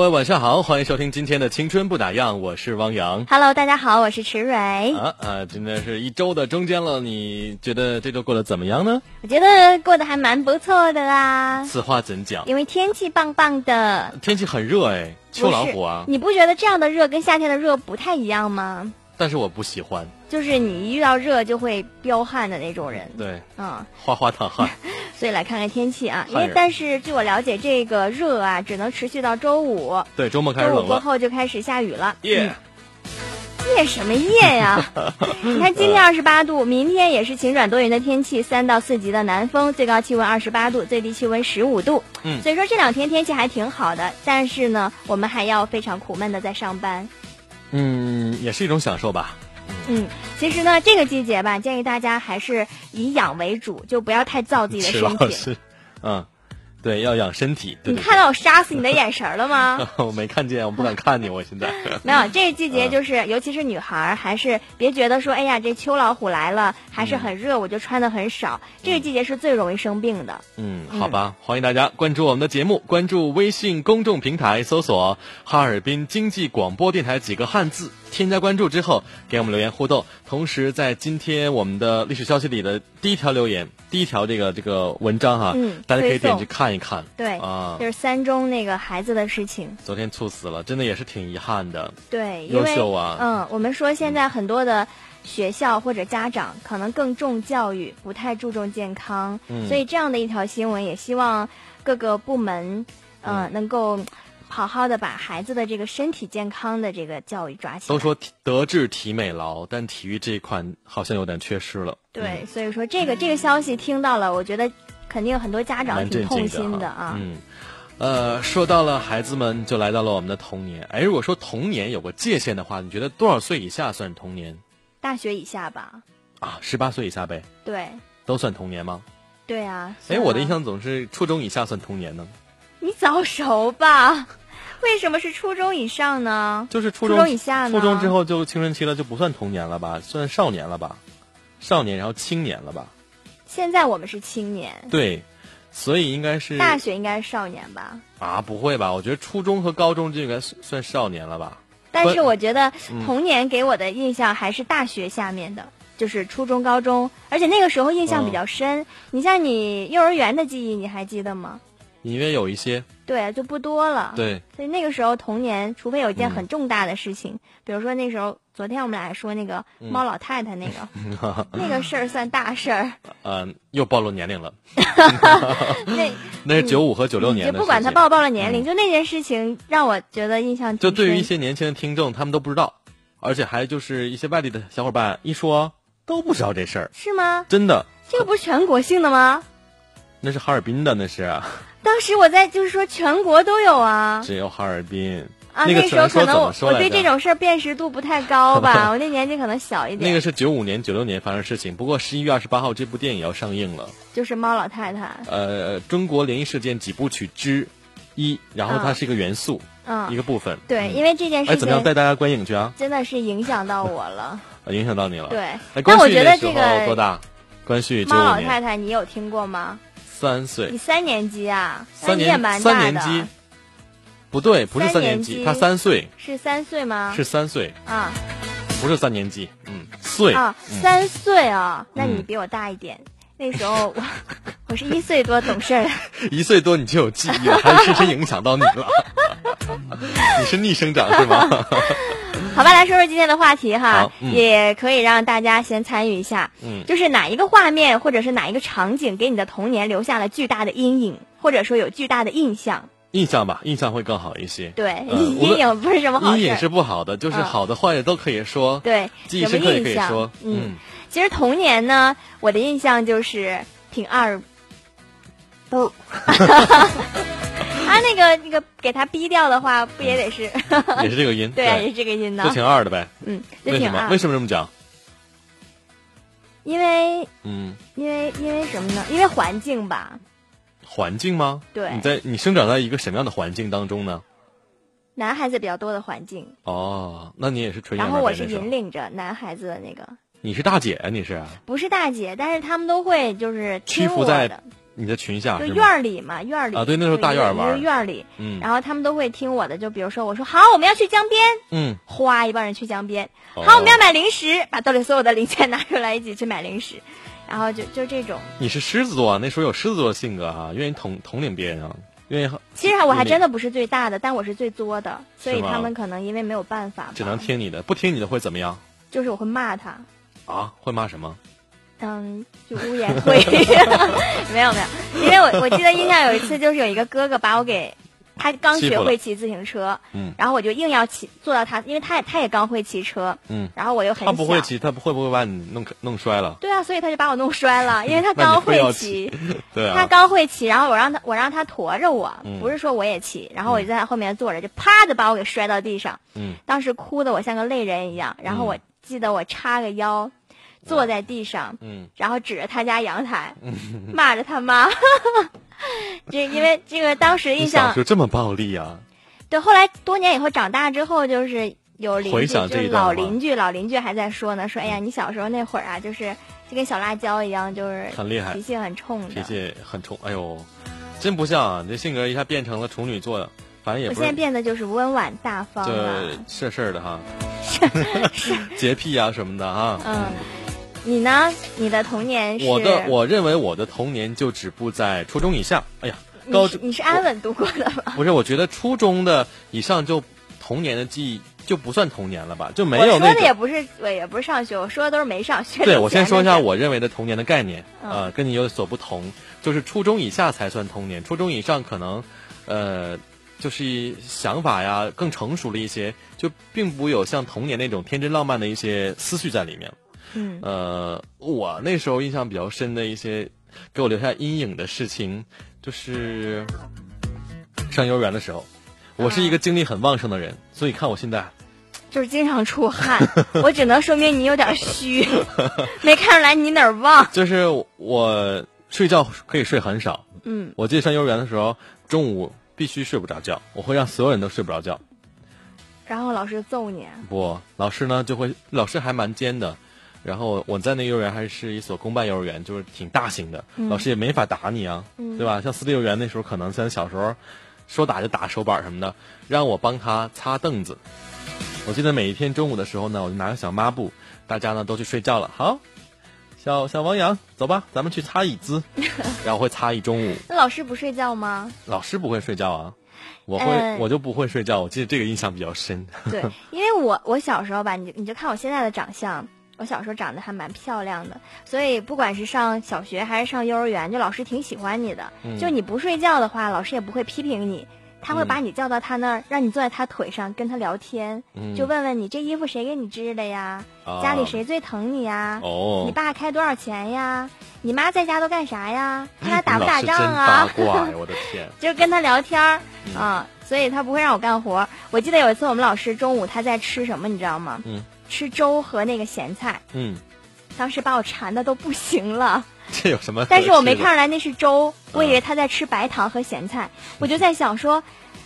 位晚上好，欢迎收听今天的青春不打烊，我是汪洋。Hello，大家好，我是池蕊。啊啊，今天是一周的中间了，你觉得这周过得怎么样呢？我觉得过得还蛮不错的啦，此话怎讲？因为天气棒棒的。天气很热哎，秋老虎啊！你不觉得这样的热跟夏天的热不太一样吗？但是我不喜欢，就是你一遇到热就会飙汗的那种人。对，嗯，哗哗淌汗。所以来看看天气啊，因为但是据我了解，这个热啊只能持续到周五，对，周末开始周五过。后就开始下雨了。耶、嗯夜什么夜呀？你看今天二十八度，明天也是晴转多云的天气，三到四级的南风，最高气温二十八度，最低气温十五度。嗯所以说这两天天气还挺好的，但是呢，我们还要非常苦闷的在上班。嗯，也是一种享受吧。嗯，其实呢，这个季节吧，建议大家还是以养为主，就不要太造自己的身体。嗯，对，要养身体。对对你看到我杀死你的眼神儿了吗？我没看见，我不敢看你，我现在。没有，这个季嗯节就是，尤其是女孩儿，还是别觉得说，哎呀，这秋老虎来了，还是很热，我就穿的很少。这个季节是最容易生病的。嗯，好吧，欢迎大家关注我们的节目，关注微信公众平台，搜索“哈尔滨经济广播电台”几个汉字，添加关注之后给我们留言互动。同时，在今天我们的历史消息里的第一条留言，第一条这个这个文章哈，嗯大家可以点去看一看。对，啊就，是三中那个孩子的事情。昨天猝死了，真的也是挺遗憾的。对，优秀啊嗯，我们说现在很多的学校或者家长可能更重教育，不太注重健康，嗯所以这样的一条新闻，也希望各个部门，呃，嗯能够好好的把孩子的这个身体健康的这个教育抓起来。都说德智体美劳，但体育这一块好像有点缺失了。对，所以说这个这个消息听到了，我觉得肯定很多家长挺痛心的啊。嗯，呃，说到了孩子们，就来到了我们的童年。哎，如果说童年有个界限的话，你觉得多少岁以下算童年大学以下吧，啊？十八岁以下呗，对都算童年吗？对啊。哎，我的印，象总是初中以下算童年呢，你早熟吧？为什么是初中以上呢？就是初中中以下呢初中之后就青春期了，就不算童年了吧？算少年了吧？少年，然后青年了吧？现在我们是青年，对，所以应该是大学应该是少年吧？啊，不会吧？我觉得初中和高中就应该算算少年了吧？但是我觉得嗯童年给我的印象还是大学下面的，就是初中、高中，而且那个时候印象比较深。你像你幼儿园的记忆，你还记得吗？隐约有一些对，就不多了。，对，所以那个时候童年，除非有一件嗯很重大的事情，比如说那时候，昨天我们俩说那个嗯猫老太太那个、那个事儿算大事儿，嗯、又暴露年龄了。那 那是九五和九六年的。就不管他报不报了年龄，嗯就那件事情让我觉得印象就对于一些年轻的听众，他们都不知道，而且还就是一些外地的小伙伴一说都不知道这事儿，是吗？真的，这个不是全国性的吗？那是哈尔滨的，那是啊当时我在就是说全国都有啊只有哈尔滨。啊，那个时候可能我对这种事儿辨识度不太高吧，我那年纪可能小一点。那个是九五年、九六年发生事情，不过十一月二十八号这部电影要上映了。就是猫老太太，呃，中国灵异事件几部曲之一，然后它嗯是一个元素，嗯一嗯，个部分。对，嗯因为这件哎，事怎么样带大家观影去啊？真的是影响到我了。啊影响到你了。对，哎，但我觉得这个多大？关旭猫，老太太，你有听过吗？三岁你。三年级啊？三年你也蛮三年级，不对，不是三三年级，他三岁，是三岁吗？是三岁。啊，不是三年级，嗯，岁啊，嗯三岁啊，那你嗯比我大一点。那时候我我是一岁多懂事儿，一岁多你就有记忆了，还深深影响到你了。你是逆生长是吗？好吧，来说说今天的话题哈，嗯也可以让大家先参与一下。嗯就是哪一个画面或者是哪一个场景给你的童年留下了巨大的阴影，或者说有巨大的印象？印象吧，印象会更好一些。对，嗯 无阴论影不是什么好事。阴影是不好的，就是嗯好的坏的都可以说。对，记忆深刻也可以说。？嗯，其实童年呢，我的印象就是挺二。哦，他 那个那个给他逼掉的话，不也得是？也是这个音。对啊，也是这个音的就。挺二的呗。嗯，就挺二为什么？为。什么这么讲？因为嗯，因为因为什么呢？因为环境吧。环境吗？对。你在你生长在一个什么样的环境当中呢？男孩子比较多的环境，哦，那你也是纯然后我是引领着男孩子的那个，你是大姐啊？你是？不是大姐，但是他们都会就是屈服在的，你的裙下就？院儿里嘛，院儿里。啊对那时候大院儿玩儿。院儿里，嗯。然后他们都会听我的，就比如说我说好，我们要去江边，嗯，哗，一帮人去江边，哦。好，我们要买零食，把兜里所有的零钱拿出来一起去买零食，然后就就这种。你是狮子座啊，那时候有狮子座的性格哈、愿意统统领别人啊，愿意其实我还真的不是最大的，但我是最作的，所以他们可能因为没有办法，只能听你的，不听你的会怎么样？就是我会骂他，啊？会骂什么？嗯，就污言秽语，没有没有，因为我我记得印象有一次，就是有一个哥哥把我给，他刚学会骑自行车，嗯。然后我就硬要骑坐到他，因为他也他也刚会骑车，嗯，然后我又很，他不会骑，他会不会把你弄弄摔了？对啊，所以他就把我弄摔了，因为他刚会骑，对他啊，刚会骑，然后我让他我让他驮着我，嗯。不是说我也骑，然后我就在他后面坐着，就啪的把我给摔到地上，嗯，当时哭的我像个泪人一样，然后我记得我叉个腰，坐在地上，嗯，然后指着他家阳台，骂着他妈。这因为这个当时印象就这么暴力啊？对，后来多年以后长大之后，就是有邻居，就是老邻居，老邻居还在说呢，说哎呀，你小时候那会儿啊，就是就跟小辣椒一样，就是很厉害脾气很冲的。脾气很冲，哎呦，真不像啊！你这性格一下变成了处女座的，反正也我现在变得就是温婉大方了这。事事儿的哈，洁癖啊什么的哈。嗯，你呢？你的童年是？我的我认为我的童年就止步在初中以下。哎呀，高你是你是安稳度过的吧？不是，我觉得初中的以上就童年的记忆就不算童年了吧，就没我说有那种。的也不是，我也不是上学，我说的都是没上学。对，我先说一下我认为的童年的概念，嗯呃，跟你有所不同，就是初中以下才算童年，初中以上可能，呃，就是想法呀更成熟了一些，就并不有像童年那种天真浪漫的一些思绪在里面。嗯呃，我那时候印象比较深的一些给我留下阴影的事情，就是上幼儿园的时候，我是一个精力很旺盛的人，所以看我现在。就是经常出汗，我只能说明你有点虚，没看出来你哪儿旺。就是我睡觉可以睡很少，嗯，我记得上幼儿园的时候，中午必须睡不着觉，我会让所有人都睡不着觉。然后老师揍你，不，老师呢就会，老师还蛮尖的。然后我在那幼儿园还是一所公办幼儿园，就是挺大型的，老师也没法打你啊，嗯对吧？像私立幼儿园那时候，可能像小时候说打就打手板什么的，让我帮他擦凳子。我记得每一天中午的时候呢，我就拿个小抹布，大家呢都去睡觉了。好，小小王阳，走吧，咱们去擦椅子。然后会擦一中午。那老师不睡觉吗？老师不会睡觉啊，我会、嗯我就不会睡觉。我记得这个印象比较深。对，因为我我小时候吧，你你就看我现在的长相，我小时候长得还蛮漂亮的，所以不管是上小学还是上幼儿园，就老师挺喜欢你的。嗯就你不睡觉的话，老师也不会批评你，他会嗯把你叫到他那儿，让你坐在他腿上跟他聊天，嗯就问问你这衣服谁给你织的呀？啊家里谁最疼你呀？哦，你爸开多少钱呀？你妈在家都干啥呀？看他打不打仗啊？八卦呀！我的天，就跟他聊天啊，所以他不会让我干活。我记得有一次我们老师中午他在吃什么，你知道吗？嗯，吃粥和那个咸菜，嗯，当时把我馋的都不行了。这有什么？但是我没看出来那是粥，我以为他在吃白糖和咸菜，我就在想说，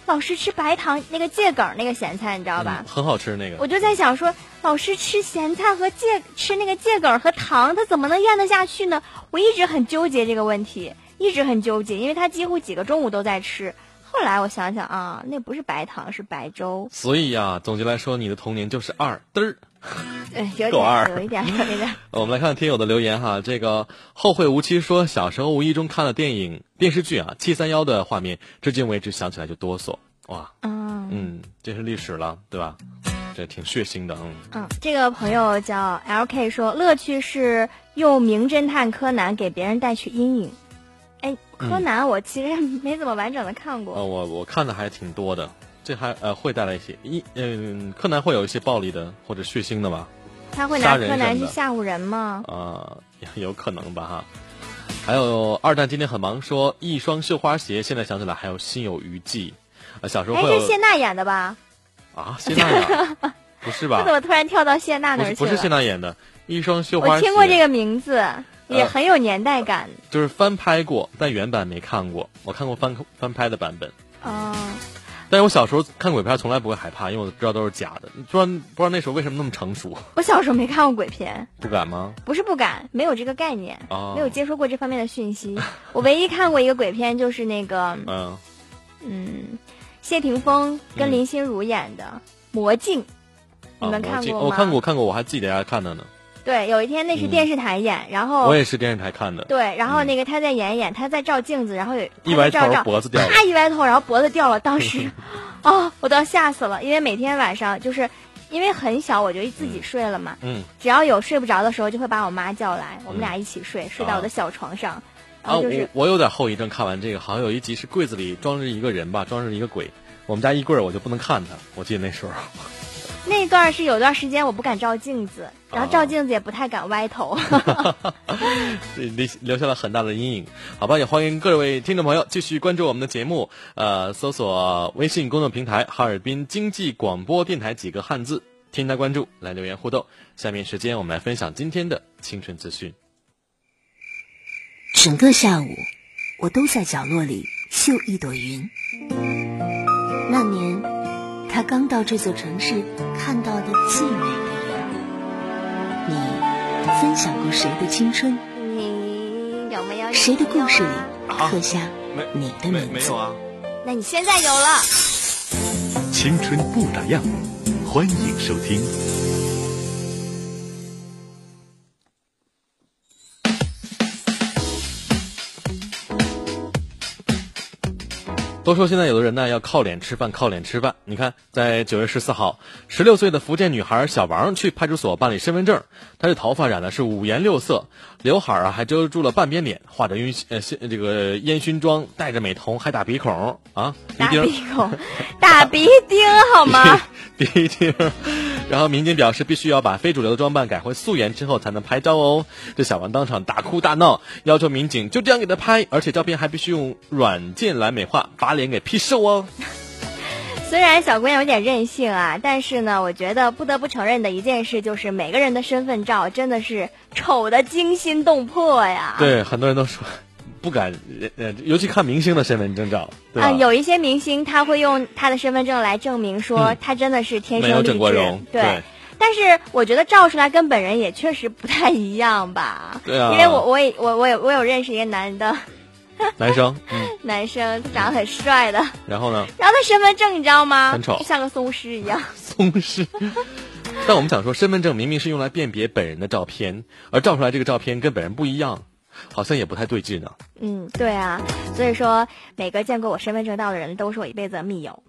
老师吃白糖那个芥梗那个咸菜，你知道吧？嗯很好吃那个。我就在想说，老师吃咸菜和芥吃那个芥梗和糖，他怎么能咽得下去呢？我一直很纠结这个问题，一直很纠结，因为他几乎几个中午都在吃。后来我想想啊，那不是白糖，是白粥。所以呀、总结来说，你的童年就是二嘚儿。哎，有点，有一点，有一点。我们来看听友的留言哈，这个后会无期说，小时候无意中看了电影电视剧啊，七三幺的画面，至今为止想起来就哆嗦，哇，嗯嗯，这是历史了，对吧？这挺血腥的，嗯。嗯，这个朋友叫 L K 说，乐趣是用名侦探柯南给别人带去阴影。哎，柯南我其实没怎么完整的看过。呃，我我看的还挺多的，这还呃会带来一些一嗯，柯南会有一些暴力的或者血腥的吧？他会拿柯南去吓唬人吗？啊、有可能吧哈。还有二蛋今天很忙，说一双绣花鞋，现在想起来还有心有余悸。呃，小时候哎，会有这谢娜演的吧？啊，谢娜呀，不是吧这怎？么突然跳到谢娜不那儿去不是谢娜演的，一双绣花鞋。我听过这个名字，也呃很有年代感。就是翻拍过，但原版没看过。我看过翻翻拍的版本，哦，但是我小时候看鬼片从来不会害怕，因为我知道都是假的。不知道不知道那时候为什么那么成熟，我小时候没看过鬼片，不敢吗？不是不敢，没有这个概念，哦没有接收过这方面的讯息。我唯一看过一个鬼片，就是那个嗯，嗯，谢霆锋跟嗯林心如演的《魔镜》，你啊们看过吗？我看过看过，我还记得大家看的呢。对，有一天那是电视台演，然后我也是电视台看的，对，然后那个他在演演，他在照镜子，然后有一歪头。啪一歪头，然后脖子掉了。当时，哦，我都要吓死了，因为每天晚上就是因为很小，我就自己睡了嘛。嗯只要有睡不着的时候，就会把我妈叫来，我们俩一起睡，睡到我的小床上。然啊，后就是我我有点后遗症，看完这个好像有一集是柜子里装着一个人吧，装着一个鬼。我们家衣柜我就不能看他，我记得那时候。那段是有段时间我不敢照镜子，然后哦照镜子也不太敢歪头。留 留下了很大的阴影。好吧，也欢迎各位听众朋友继续关注我们的节目，呃，搜索微信公众平台“哈尔滨经济广播电台”几个汉字，添加关注来留言互动。下面时间我们来分享今天的青春资讯。整个下午，我都在角落里绣一朵云。他刚到这座城市看到的最美的云。你分享过谁的青春？你有没有谁的故事里啊刻下你的名字？啊？那你现在有了。青春不打烊，欢迎收听。都说现在有的人呢要靠脸吃饭，靠脸吃饭。你看，在九月十四号，十六岁的福建女孩小王去派出所办理身份证，她的头发染的是五颜六色，刘海啊还遮住了半边脸，化着晕呃这个烟熏妆，戴着美瞳，还打鼻孔啊，鼻钉鼻孔，打鼻钉好吗？鼻钉。然后民警表示，必须要把非主流的装扮改回素颜之后才能拍照哦。这小王当场大哭大闹，要求民警就这样给他拍，而且照片还必须用软件来美化，把脸给 P 瘦哦。虽然小姑娘有点任性啊，但是呢，我觉得不得不承认的一件事就是，每个人的身份照真的是丑的惊心动魄呀。对，很多人都说不敢，呃，尤其看明星的身份证照？啊，有一些明星他会用他的身份证来证明说嗯他真的是天没有生丽质整过容，对。但是我觉得照出来跟本人也确实不太一样吧。对啊因为我我也我我有我有认识一个男的男生，嗯，男生，他长得很帅的，然后呢，然后他身份证你知道吗？很丑就像个松狮一样。松狮。但我们想说，身份证明明是用来辨别本人的照片，而照出来这个照片跟本人不一样，好像也不太对劲呢。嗯，对啊，所以说每个见过我身份证照的人都是我一辈子的密友，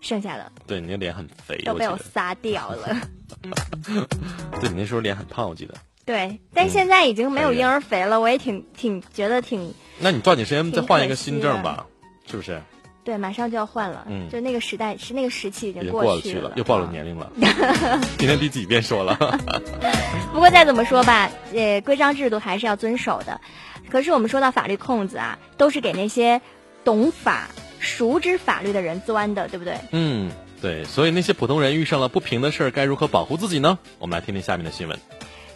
剩下的对你的脸很肥，都被我。撒掉了。对你那时候脸很胖，我记得。对，但现在已经没有婴儿肥了，我也挺挺觉得挺那你抓紧时间再换一个新证吧，是不是？对，马上就要换了。嗯就那个时代是那个时期已经过了去去了，又暴露年龄了。今天第几遍说了？不过再怎么说吧，呃，规章制度还是要遵守的。可是我们说到法律空子啊，都是给那些懂法、熟知法律的人钻的，对不对？嗯，对。所以那些普通人遇上了不平的事儿，该如何保护自己呢？我们来听听下面的新闻。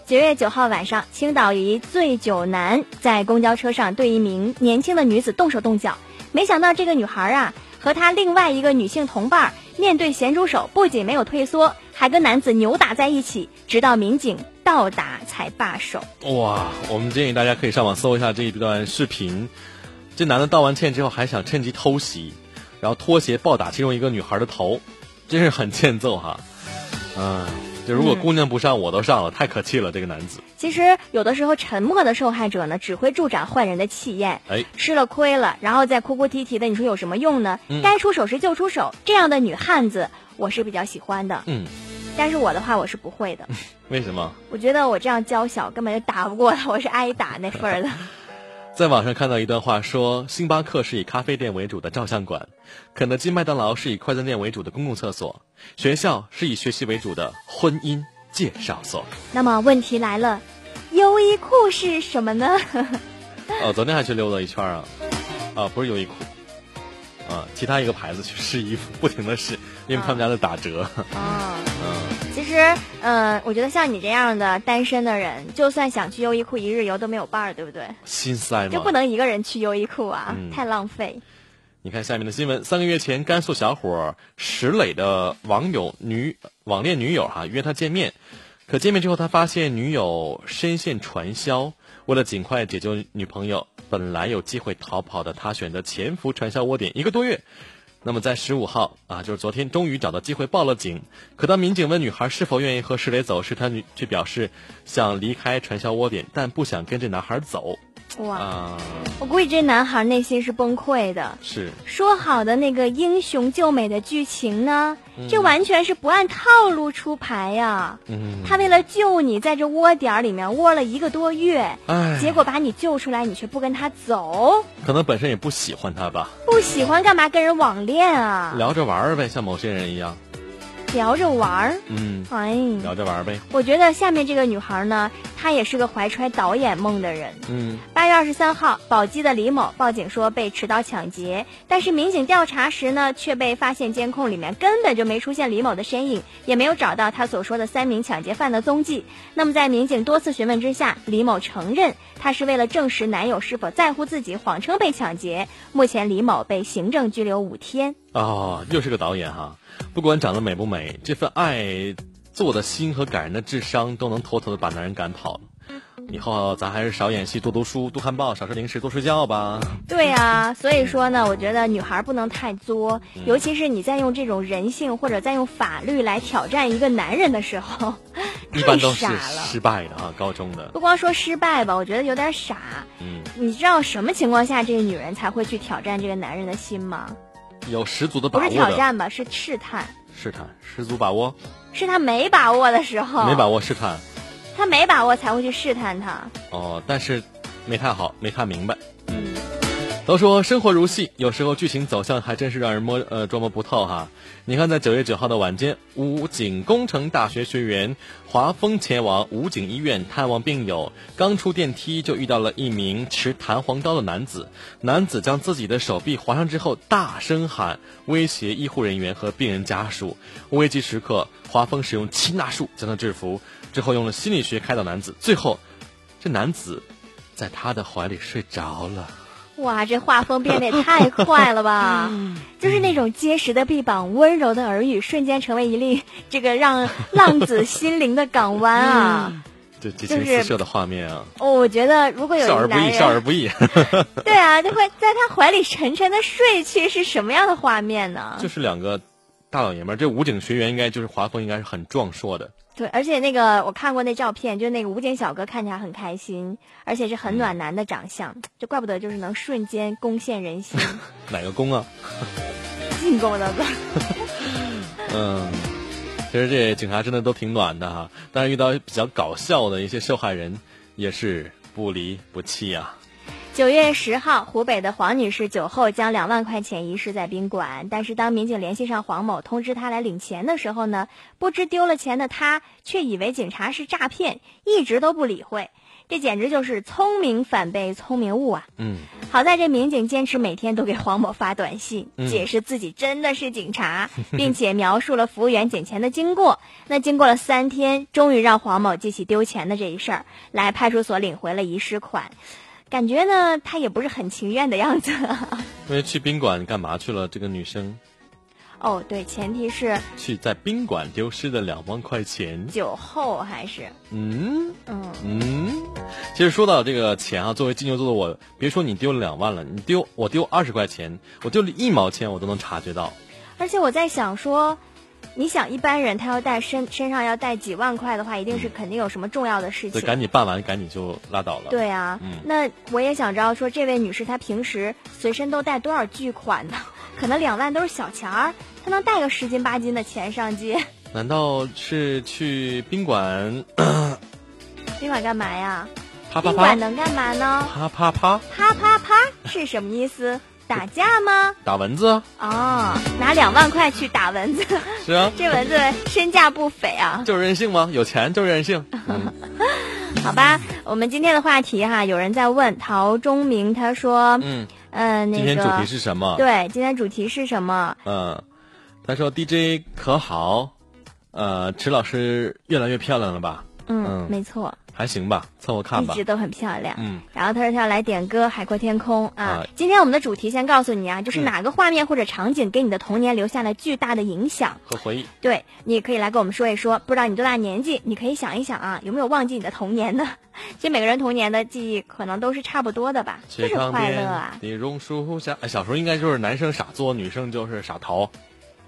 九月九号晚上，青岛一醉酒男在公交车上对一名年轻的女子动手动脚，没想到这个女孩啊和她另外一个女性同伴面对咸猪手，不仅没有退缩，还跟男子扭打在一起，直到民警到达才罢手。哇，我们建议大家可以上网搜一下这一段视频。这男的道完歉之后，还想趁机偷袭，然后拖鞋暴打其中一个女孩的头，真是很欠揍哈。嗯、就如果姑娘不上，我都上了，太可气了，这个男子。其实有的时候，沉默的受害者呢，只会助长坏人的气焰。哎，吃了亏了，然后再哭哭啼啼的，你说有什么用呢？该出手时就出手，这样的女汉子，我是比较喜欢的。嗯，但是我的话，我是不会的。为什么？我觉得我这样娇小，根本就打不过他，我是挨打那份儿的。在网上看到一段话，说星巴克是以咖啡店为主的照相馆，肯德基、麦当劳是以快餐店为主的公共厕所，学校是以学习为主的婚姻介绍所。那么问题来了，优衣库是什么呢？哦，昨天还去溜达一圈啊，啊，不是优衣库，啊，其他一个牌子去试衣服，不停的试，因为他们家在打折。啊，嗯，其实，嗯、我觉得像你这样的单身的人，就算想去优衣库一日游都没有伴儿，对不对？心塞嘛。就不能一个人去优衣库啊，嗯太浪费。你看下面的新闻，三个月前，甘肃小伙石磊的网友女网恋女友哈、约他见面，可见面之后，他发现女友深陷传销，为了尽快解救女朋友，本来有机会逃跑的他，选择潜伏传销窝点一个多月。那么在十五号啊，就是昨天，终于找到机会报了警。可当民警问女孩是否愿意和石磊走时，她女却表示想离开传销窝点，但不想跟着男孩走哇，啊。我估计这男孩内心是崩溃的。是，说好的那个英雄救美的剧情呢？这完全是不按套路出牌呀、嗯，他为了救你，在这窝点儿里面窝了一个多月，哎，结果把你救出来，你却不跟他走，可能本身也不喜欢他吧。不喜欢干嘛跟人网恋啊？聊着玩儿呗，像某些人一样。聊着玩儿，嗯，哎，聊着玩儿呗。我觉得下面这个女孩呢，她也是个怀揣导演梦的人。嗯，八月二十三号，宝鸡的李某报警说被持刀抢劫，但是民警调查时呢，却被发现监控里面根本就没出现李某的身影，也没有找到他所说的三名抢劫犯的踪迹。那么在民警多次询问之下，李某承认他是为了证实男友是否在乎自己，谎称被抢劫。目前李某被行政拘留五天。哦，又是个导演哈。不管长得美不美，这份爱做的心和感人的智商，都能偷偷的把男人赶跑了。以后咱还是少演戏，多读书，多看报，少吃零食，多睡觉吧。对啊，所以说呢，我觉得女孩不能太作，尤其是你在用这种人性或者在用法律来挑战一个男人的时候，一般 都是太傻了。失败的啊，高中的。不光说失败吧，我觉得有点傻。嗯，你知道什么情况下这个女人才会去挑战这个男人的心吗？有十足的把握不是。挑战吧，是试探。试探，十足把握，是他没把握的时候，没把握试探。他没把握才会去试探他。哦，但是没看好，没看明白。都说生活如戏，有时候剧情走向还真是让人摸呃捉摸不透哈。你看，在九月九号的晚间，武警工程大学学员华峰前往武警医院探望病友，刚出电梯就遇到了一名持弹簧刀的男子。男子将自己的手臂划伤之后，大声喊，威胁医护人员和病人家属。危急时刻，华峰使用擒拿术将他制服，之后用了心理学开导男子，最后，这男子在他的怀里睡着了。哇，这画风变得也太快了吧！就是那种结实的臂膀、温柔的耳语，瞬间成为一粒这个让浪子 心灵的港湾啊！这激情就是四射的画面啊，哦，我觉得如果有一笑而不易，笑而不易，对啊，就会在他怀里沉沉的睡去，是什么样的画面呢？就是两个大老爷们儿。这武警学员应该就是华峰，应该是很壮硕的。对，而且那个我看过那照片，就那个武警小哥看起来很开心，而且是很暖男的长相，就怪不得就是能瞬间攻陷人心，哪个攻啊？进攻的攻。嗯，其实这警察真的都挺暖的哈，但是遇到比较搞笑的一些受害人，也是不离不弃啊。九月十号，湖北的黄女士酒后将两万块钱遗失在宾馆，但是当民警联系上黄某，通知他来领钱的时候呢，不知丢了钱的他却以为警察是诈骗，一直都不理会。这简直就是聪明反被聪明误啊！嗯，好在这民警坚持每天都给黄某发短信，嗯解释自己真的是警察，并且描述了服务员捡钱的经过。那经过了三天，终于让黄某记起丢钱的这一事儿，来派出所领回了遗失款。感觉呢，他也不是很情愿的样子。因为去宾馆干嘛去了？这个女生哦，对，前提是去在宾馆丢失的两万块钱。酒后还是嗯嗯，嗯，其实说到这个钱啊，作为金牛座的我，别说你丢了两万了，你丢我丢二十块钱，我丢了一毛钱，我都能察觉到。而且我在想说，你想一般人他要带身身上要带几万块的话，一定是肯定有什么重要的事对，情。赶紧办完，赶紧就拉倒了。，对啊，嗯那我也想知道说，这位女士她平时随身都带多少巨款呢？可能两万都是小钱儿，她能带个十斤八斤的钱上街，难道是去宾馆 宾馆干嘛呀？啪啪啪宾馆能干嘛呢？啪啪啪啪啪啪是什么意思？打架吗？打蚊子啊？哦，拿两万块去打蚊子，是啊，这蚊子身价不菲啊。就是任性吗？有钱就是任性。嗯 好吧，我们今天的话题哈，有人在问陶中明，他说，嗯，嗯、那个今天主题是什么？对，今天主题是什么？嗯，他说 DJ 可好？呃，池老师越来越漂亮了吧？嗯，嗯没错，还行吧，凑合看吧一直。都很漂亮。嗯，然后他说他要来点歌《海阔天空》啊啊。今天我们的主题先告诉你啊，就是嗯哪个画面或者场景给你的童年留下了巨大的影响。和回忆。对，你也可以来跟我们说一说。不知道你多大年纪，你可以想一想啊，有没有忘记你的童年呢？其实每个人童年的记忆可能都是差不多的吧，就是快乐啊。的榕树下，哎，小时候应该就是男生傻作，女生就是傻淘，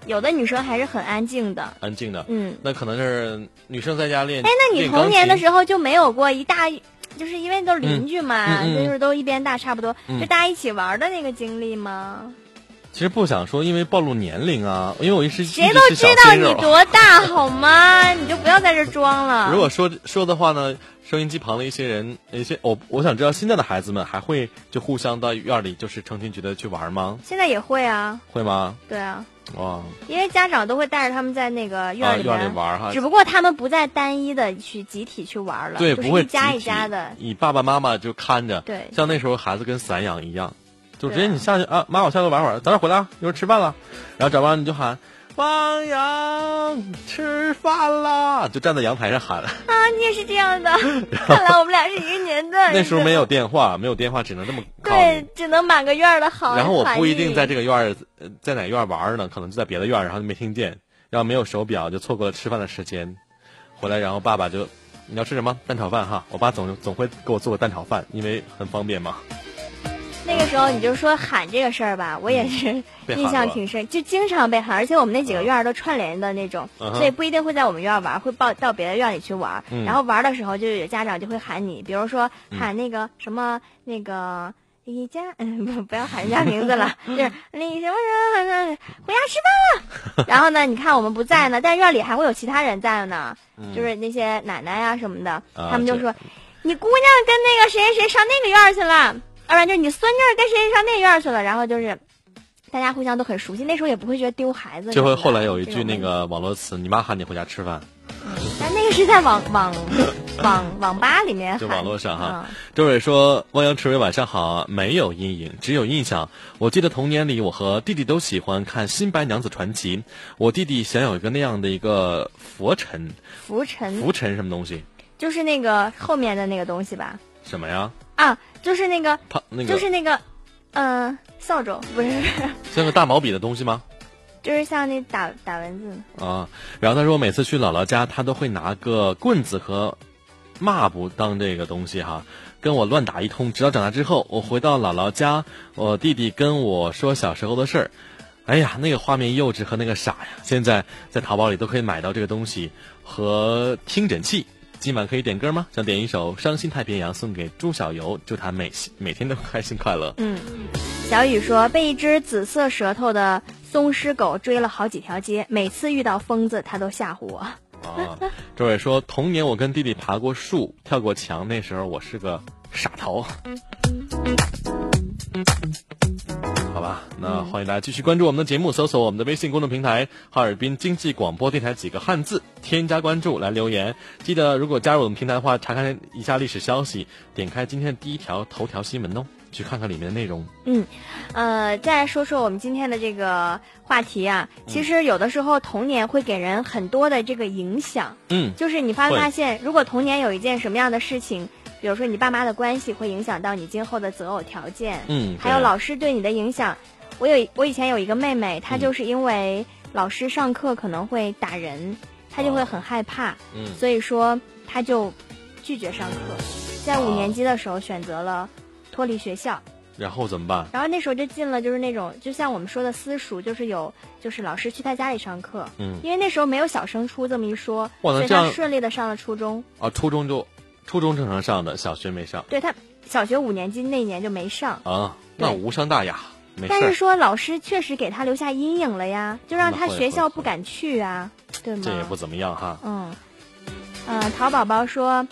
有的女生还是很安静的，安静的。嗯。那可能是女生在家练。哎，那你童年的，时候就没有过一大，就是因为都是邻居嘛，嗯嗯嗯就是都一边大差不多，嗯就大家一起玩的那个经历吗？其实不想说，因为暴露年龄啊，因为我一时谁都知道你。多大 好吗？你就不要在这装了。如果说说的话呢，收音机旁的一些人，一些我我想知道现在的孩子们还会就互相到院里就是成群结队去玩吗？现在也会啊，会吗？对啊，哇，因为家长都会带着他们在那个院啊里里玩哈只不过他们不再单一的去集体去玩了，对，就是不会一家一家的。你爸爸妈妈就看着，对像那时候孩子跟散养一样，就直接你下去啊，妈，我下楼玩会儿，早点回来啊，一会儿吃饭了，然后找完你就喊汪洋吃饭啦，就站在阳台上喊。啊，你也是这样的，看来我们俩是一个年代。那时候没有电话，没有电话，只能这么对。，只能满个院儿的好。然后我不一定在这个。院儿，呃在哪院儿玩呢，可能就在别的院儿，然后就没听见。然后没有手表，就错过了吃饭的时间。回来，然后爸爸就，你要吃什么？蛋炒饭哈。我爸总总会给我做个蛋炒饭，因为很方便嘛。那个时候你就说喊这个事儿吧，我也是印象挺深，就经常被喊，而且我们那几个院儿都串联的那种，嗯所以不一定会在我们院儿玩，会报到别的院里去玩。嗯然后玩的时候，就有家长就会喊你，比如说嗯喊那个什么那个。李家，嗯，不，不要喊人家名字了，就是李什么什么，回家吃饭了。然后呢，你看我们不在呢，但院里还会有其他人在呢，就是那些奶奶呀、什么的，他们就说，你姑娘跟那个谁谁谁上那个院儿去了，要不然就是你孙女跟谁谁上那院儿去了，然后就是大家互相都很熟悉，那时候也不会觉得丢孩子。就会后来有一句那个网络词：“你妈喊你回家吃饭。但那个是在网网 网网吧里面喊，就网络上哈嗯”周蕊说：“汪洋池伟晚上好，没有阴影，只有印象。我记得童年里，我和弟弟都喜欢看《新白娘子传奇》，我弟弟想有一个那样的一个佛尘，浮尘浮尘什么东西？就是那个后面的那个东西吧？什么呀？啊，就是那个，他那个就是那个，嗯、扫帚不是，像个大毛笔的东西吗？就是像那打打蚊子。啊，然后他说每次去姥姥家，他都会拿个棍子和抹布当这个东西哈，跟我乱打一通。直到长大之后，我回到姥姥家，我弟弟跟我说小时候的事儿。哎呀，那个画面幼稚和那个傻呀！现在在淘宝里都可以买到这个东西和听诊器。今晚可以点歌吗？想点一首《伤心太平洋》送给朱小游，祝他每每天都开心快乐。嗯，小雨说被一只紫色舌头的松狮狗追了好几条街，每次遇到疯子，它都吓唬我。啊，周伟说，童年我跟弟弟爬过树，跳过墙，那时候我是个傻头。好吧，那欢迎大家继续关注我们的节目，搜索我们的微信公众平台“哈尔滨经济广播电台”几个汉字，添加关注来留言。记得如果加入我们平台的话，查看一下历史消息，点开今天的第一条头条新闻哦，去看看里面的内容。嗯，呃，再说说我们今天的这个话题啊，其实有的时候童年会给人很多的这个影响，嗯，就是你发没发现，如果童年有一件什么样的事情，比如说你爸妈的关系，会影响到你今后的择偶条件，嗯还有老师对你的影响。我有我以前有一个妹妹，她嗯就是因为老师上课可能会打人，她就会很害怕，嗯所以说她就拒绝上课，在五哦年级的时候选择了脱离学校。然后怎么办？然后那时候就进了，就是那种就像我们说的私塾，就是有就是老师去他家里上课。嗯，因为那时候没有小升初这么一说，哇那这样顺利的上了初中。啊，初中就初中正常上的，小学没上。对他小学五年级那年就没上，啊，那无伤大雅，但是。说老师确实给他留下阴影了呀，就让他学校不敢去啊，对吗？这也不怎么样哈。嗯，呃，淘宝宝说，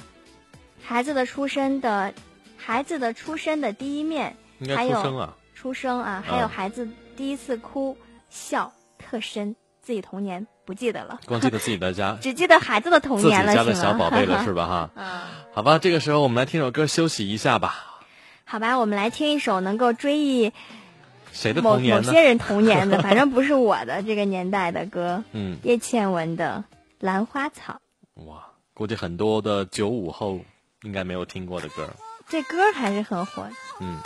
孩子的出生的，孩子的出生的第一面，应该还有出生啊，出生啊，还有嗯孩子第一次哭笑特深，自己童年不记得了，光记得自己的家，只记得孩子的童自己年了，家的小宝贝了，是吧？哈，嗯，好吧，这个时候我们来听首歌休息一下吧。好吧，我们来听一首能够追忆谁的某童年呢？某些人童年的，反正不是我的这个年代的歌，嗯，叶倩文的《兰花草》。哇，估计很多的九五后应该没有听过的歌。这歌还是很火的。嗯，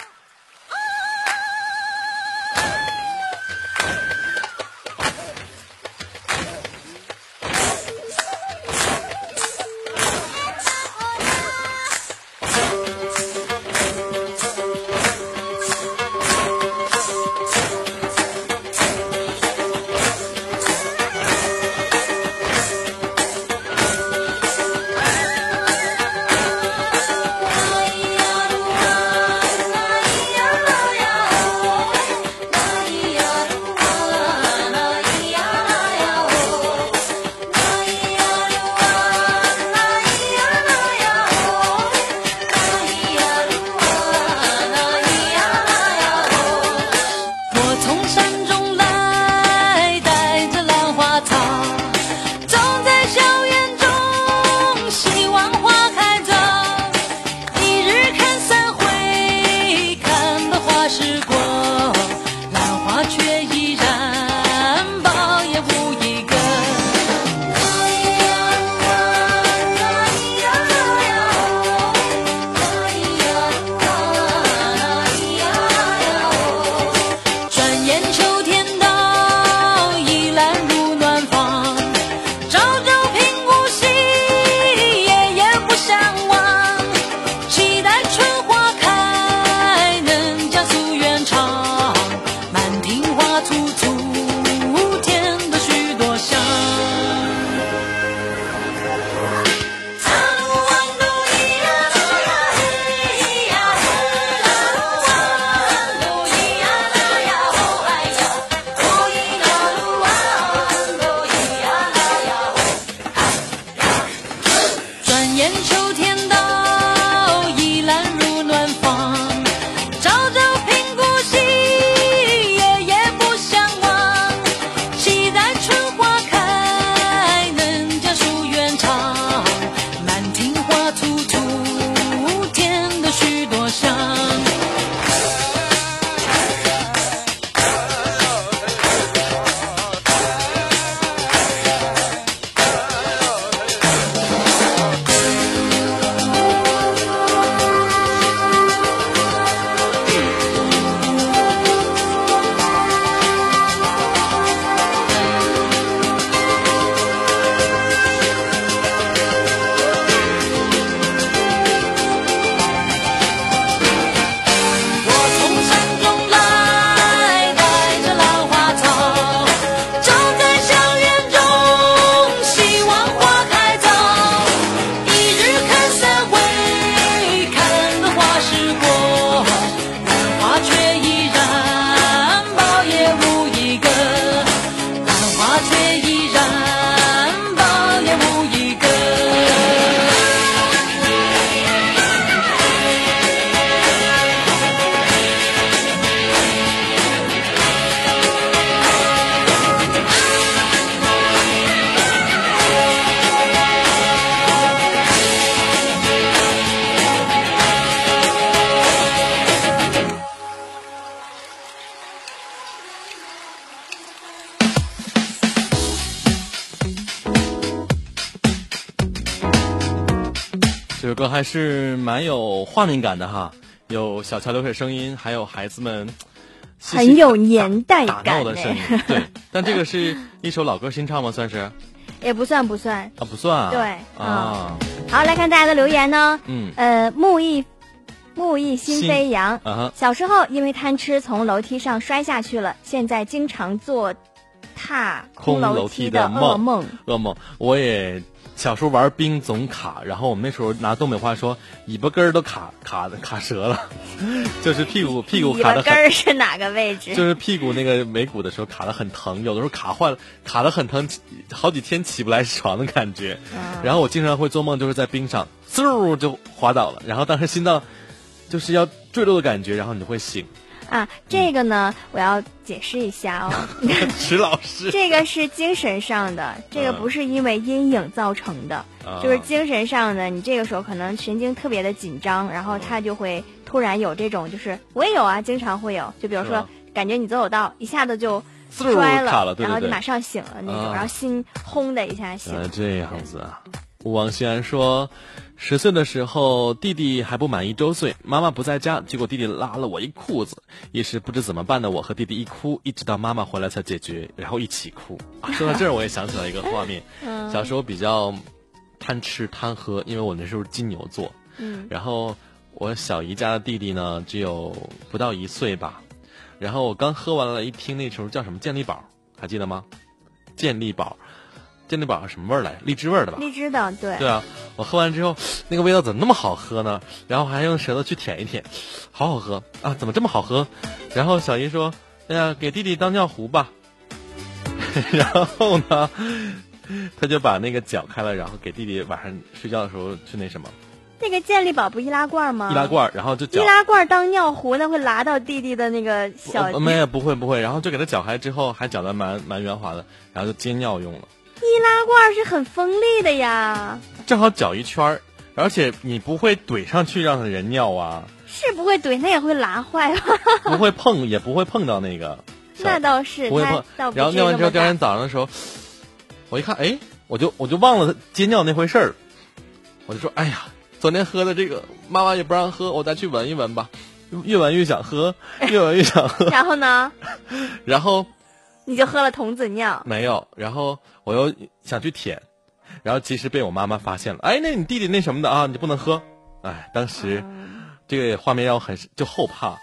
蛮有画面感的哈，有小桥流水声音，还有孩子们很有年代感的声音。对，但这个是一首老歌新唱吗？算是啊，也不算不算啊。不算啊。对啊，好，来看大家的留言呢。嗯呃，木易木易心飞扬。啊，小时候因为贪吃，从楼梯上摔下去了，现在经常做踏空楼楼梯的噩梦梦。噩梦。我也小时候玩冰总卡，然后我们那时候拿东北话说，尾巴根儿都卡卡的卡折了，就是屁股屁股卡的很。儿是哪个位置？就是屁股那个尾骨的时候卡的很疼，有的时候卡坏了，卡的很疼，好几天起不来床的感觉。然后我经常会做梦，就是在冰上嗖就滑倒了，然后当时心脏就是要坠落的感觉，然后你就会醒。啊，这个呢，我要解释一下哦。池老师，这个是精神上的，这个嗯不是因为阴影造成的，啊就是精神上的。你这个时候可能神经特别的紧张，然后他就会突然有这种，就是我也有啊，经常会有，就比如说感觉你走走道一下子就摔卡了对对对然后就马上醒了那种，啊然后心轰的一下醒了。这样子啊！王欣然说，十岁的时候弟弟还不满一周岁，妈妈不在家，结果弟弟拉了我一裤子，一时不知怎么办的我和弟弟一哭，一直到妈妈回来才解决，然后一起哭。啊、说到这儿，我也想起来一个画面，嗯小时候比较贪吃贪喝，因为我那时候金牛座，嗯然后我小姨家的弟弟呢只有不到一岁吧，然后我刚喝完了，一听那时候叫什么健力宝，还记得吗？健力宝，健力宝什么味儿来？荔枝味儿的吧？荔枝的，对，对啊，我喝完之后，那个味道怎么那么好喝呢？然后还用舌头去舔一舔，好好喝啊！怎么这么好喝？然后小姨说：“哎呀，给弟弟当尿壶吧。”然后呢，他就把那个搅开了，然后给弟弟晚上睡觉的时候去那什么那个健力宝不易拉罐吗？易拉。罐，然后就易。拉罐当尿壶，那会拉到弟弟的那个小。呃没有不会不会，然后就给他搅开之后，还搅得蛮蛮圆滑的，然后就接尿用了。易拉罐是很锋利的呀，正好搅一圈儿，而且你不会怼上去让人尿啊，是不会怼，那也会拉坏吧？不会碰也不会碰到那个。那倒是，不会碰。然后尿完之后，第二天早上的时候，我一看，哎，我就我就忘了接尿那回事儿，我就说，哎呀，昨天喝的这个，妈妈也不让喝，我再去闻一闻吧。越闻越想喝，越闻越想喝，然后呢，然后你就喝了童子尿。没有，然后我又想去舔，然后其实被我妈妈发现了。哎，那你弟弟那什么的啊，你就不能喝。哎，当时这个画面让我很就后怕，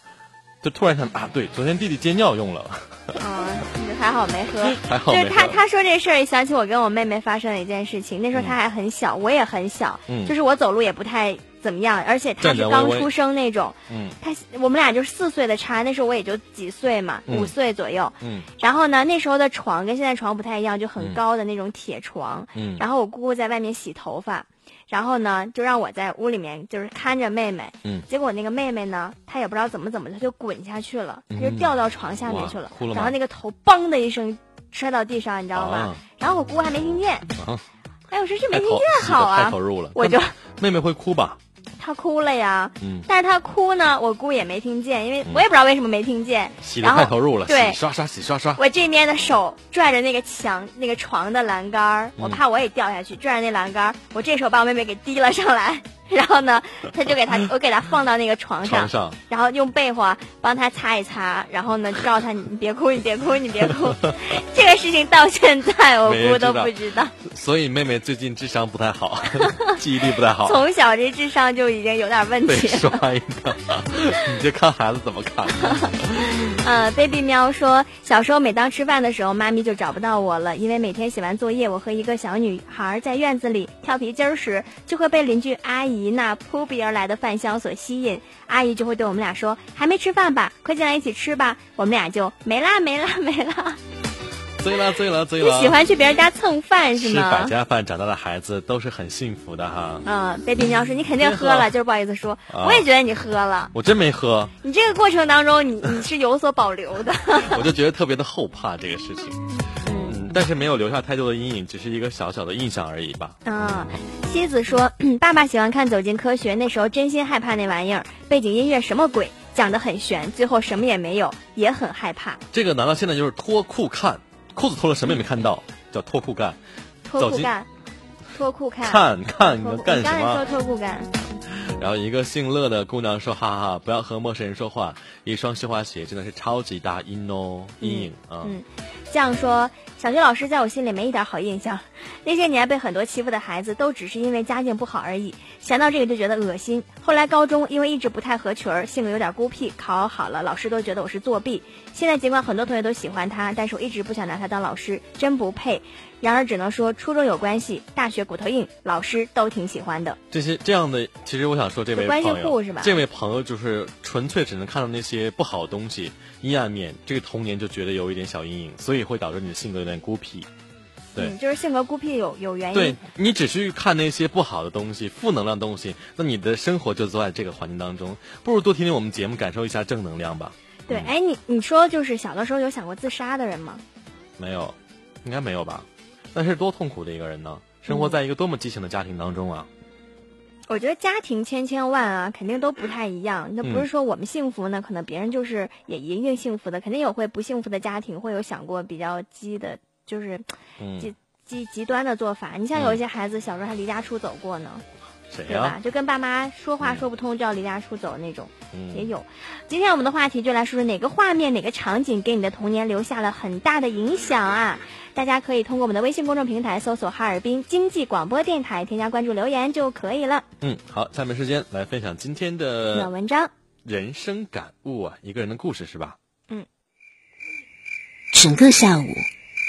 就突然想啊，对，昨天弟弟接尿用了，啊，你 还好没喝。还好没就是他。他说这事儿，想起我跟我妹妹发生的一件事情。那时候他还很小，我也很小，嗯就是我走路也不太怎么样，而且她站着微微是刚出生那种。嗯他我们俩就是四岁的差，那时候我也就几岁嘛，嗯五岁左右。嗯然后呢，那时候的床跟现在床不太一样，就很嗯高的那种铁床。嗯然后我姑姑在外面洗头发，然后呢，就让我在屋里面就是看着妹妹。嗯结果那个妹妹呢，她也不知道怎么怎么的，她就滚下去了，她就嗯掉到床下面去了然后那个头嘣的一声摔到地上，你知道吗？啊然后我姑姑还没听见。啊，哎，我说这没听见好啊太投，入了。我就妹妹会哭吧？她哭了呀。嗯，但是他哭呢，我姑也没听见，因为我也不知道为什么没听见。洗的太投入了，对洗刷刷洗刷刷。我这边的手拽着那个墙、那个床的栏杆我怕我也掉下去，拽着那栏杆儿，我这手把我妹妹给提了上来，然后呢，他就给他，我给他放到那个床上，床上然后用被窝帮他擦一擦，然后呢，告诉他你你别哭，你别哭，你别哭。这个事情到现在我姑都不知道，所以妹妹最近智商不太好，记忆力不太好，从小这智商就已经有点问题了。刷一个。你这看孩子怎么看？呃，baby 喵说，小时候每当吃饭的时候，妈咪就找不到我了，因为每天写完作业，我和一个小女孩在院子里跳皮筋儿时，就会被邻居阿姨那扑鼻而来的饭香所吸引。阿姨就会对我们俩说：“还没吃饭吧？快进来一起吃吧。”我们俩就没啦没啦没啦。醉了醉了醉你了！喜欢去别人家蹭饭是吗吃百吗？家饭长大的孩子都是很幸福的哈。嗯，baby 喵说你肯定喝了，就是不好意思说，啊我也觉得你喝了。我真没喝，你这个过程当中，你你是有所保留的。我就觉得特别的后怕这个事情。嗯，但是没有留下太多的阴影，只是一个小小的印象而已吧。啊，西子说，爸爸喜欢看《走进科学》，那时候真心害怕那玩意儿，背景音乐什么鬼，讲的很悬，最后什么也没有，也很害怕。这个难道现在就是脱裤看？裤子脱了什么也没看到，叫脱裤干。脱裤干，脱裤看，看看你干什么你刚才说？脱裤干，然后一个姓乐的姑娘说：“哈哈哈，不要和陌生人说话，一双绣花鞋真的是超级大阴哦，阴影啊。嗯这样说，小学老师在我心里没一点好印象。那些年被很多欺负的孩子，都只是因为家境不好而已。想到这个就觉得恶心。后来高中因为一直不太合群儿，性格有点孤僻，考好了老师都觉得我是作弊。现在尽管很多同学都喜欢他，但是我一直不想拿他当老师，真不配。然而只能说初中有关系，大学骨头硬，老师都挺喜欢的。这些这样的，其实我想说，这位关系朋友户是吧这位朋友就是纯粹只能看到那些不好的东西、阴暗面，这个童年就觉得有一点小阴影，所以会导致你的性格有点孤僻。对嗯，就是性格孤僻有有原因。对你只去看那些不好的东西、负能量东西，那你的生活就走在这个环境当中。不如多听听我们节目，感受一下正能量吧。对，哎，你你说就是小的时候有想过自杀的人吗？没有，应该没有吧？那是多痛苦的一个人呢！生活在一个多么畸形的家庭当中啊！我觉得家庭千千万啊，肯定都不太一样。那不是说我们幸福呢，可能别人就是也一定幸福的，肯定有会不幸福的家庭，会有想过比较激的，就是嗯，极极极端的做法。你像有一些孩子小时候还离家出走过呢，对吧？就跟爸妈说话说不通就要离家出走那种，嗯也有。今天我们的话题就来说说哪个画面、哪个场景给你的童年留下了很大的影响啊？大家可以通过我们的微信公众平台搜索“哈尔滨经济广播电台”，添加关注留言就可以了。嗯，好，下面时间来分享今天暖的文章。人生感悟啊，一个人的故事是吧？嗯整个下午，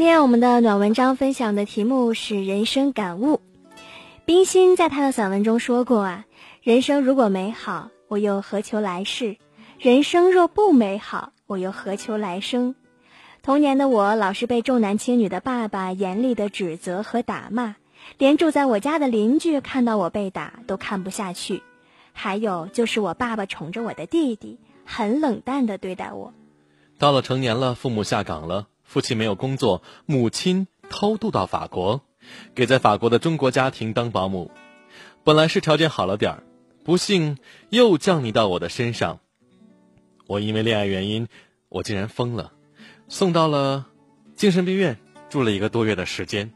今天我们的暖文章分享的题目是人生感悟。冰心在他的散文中说过啊，人生如果美好，我又何求来世？人生若不美好，我又何求来生？童年的我老是被重男轻女的爸爸严厉的指责和打骂，连住在我家的邻居看到我被打都看不下去。还有就是我爸爸宠着我的弟弟，很冷淡的对待我。到了成年了，父母下岗了，父亲没有工作，母亲偷渡到法国，给在法国的中国家庭当保姆。本来是条件好了点儿，不幸又降临到我的身上。我因为恋爱原因，我竟然疯了，送到了精神病院，住了一个多月的时间。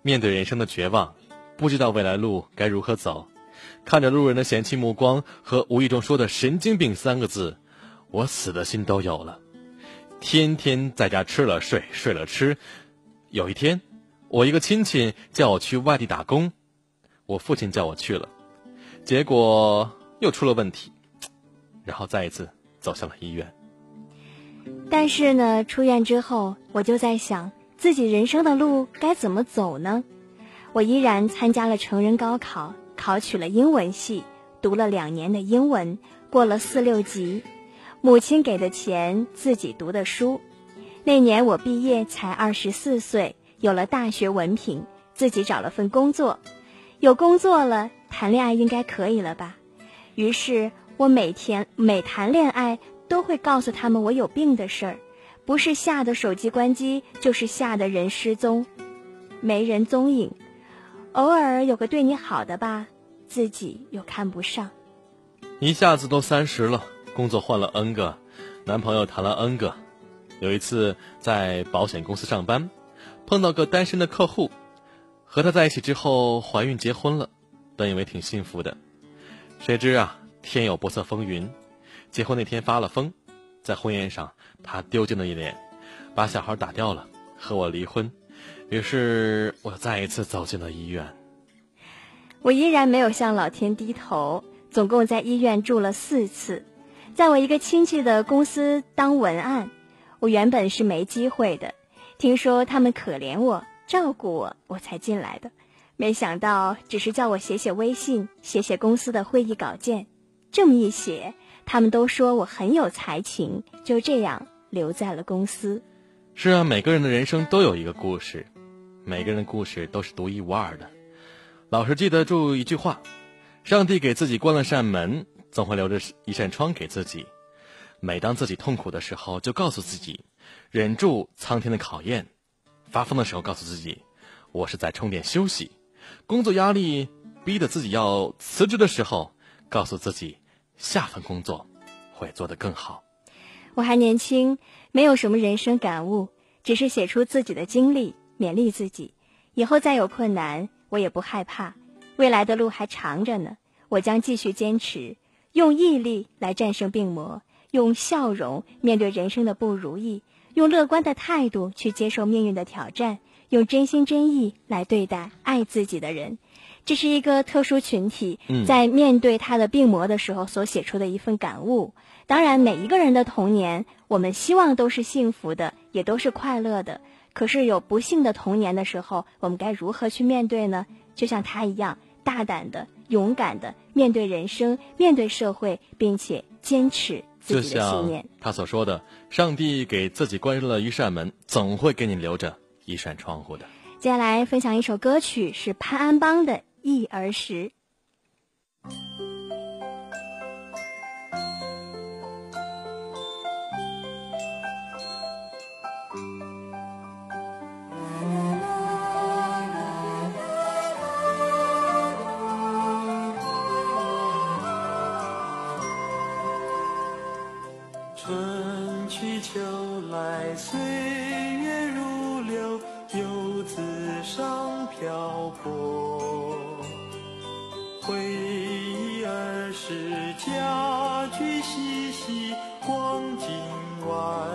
面对人生的绝望，不知道未来路该如何走，看着路人的嫌弃目光和无意中说的“神经病”三个字，我死的心都有了。天天在家吃了睡，睡了吃。有一天，我一个亲戚叫我去外地打工，我父亲叫我去了，结果又出了问题，然后再一次走向了医院。但是呢，出院之后，我就在想，自己人生的路该怎么走呢？我依然参加了成人高考，考取了英文系，读了两年的英文，过了四六级。母亲给的钱，自己读的书。那年我毕业才二十四岁，有了大学文凭，自己找了份工作，有工作了，谈恋爱应该可以了吧？于是我每天每谈恋爱都会告诉他们我有病的事儿，不是吓得手机关机，就是吓得人失踪，没人踪影。偶尔有个对你好的吧，自己又看不上。一下子都三十了，工作换了 N 个，男朋友谈了 N 个。有一次在保险公司上班，碰到个单身的客户，和他在一起之后怀孕结婚了，本以为挺幸福的，谁知啊天有不测风云，结婚那天发了疯，在婚宴上他丢尽了一脸，把小孩打掉了，和我离婚。于是我再一次走进了医院。我依然没有向老天低头，总共在医院住了四次，在我一个亲戚的公司当文案。我原本是没机会的，听说他们可怜我、照顾我，我才进来的。没想到只是叫我写写微信、写写公司的会议稿件，这么一写，他们都说我很有才情，就这样留在了公司。是啊，每个人的人生都有一个故事，每个人的故事都是独一无二的。老是记得住一句话：上帝给自己关了扇门，总会留着一扇窗给自己。每当自己痛苦的时候，就告诉自己，忍住苍天的考验；发疯的时候，告诉自己，我是在充电休息。工作压力逼得自己要辞职的时候，告诉自己，下份工作会做得更好。我还年轻，没有什么人生感悟，只是写出自己的经历，勉励自己，以后再有困难，我也不害怕。未来的路还长着呢，我将继续坚持，用毅力来战胜病魔，用笑容面对人生的不如意，用乐观的态度去接受命运的挑战，用真心真意来对待爱自己的人。这是一个特殊群体在面对他的病魔的时候所写出的一份感悟。当然，每一个人的童年，我们希望都是幸福的，也都是快乐的。可是有不幸的童年的时候，我们该如何去面对呢？就像他一样，大胆的、勇敢的面对人生，面对社会，并且坚持自己的信念。他所说的：“上帝给自己关上了一扇门，总会给你留着一扇窗户的。”接下来分享一首歌曲，是潘安邦的《忆儿时》。岁月如流，游子尚漂泊，回忆儿时家居，细细黄金万。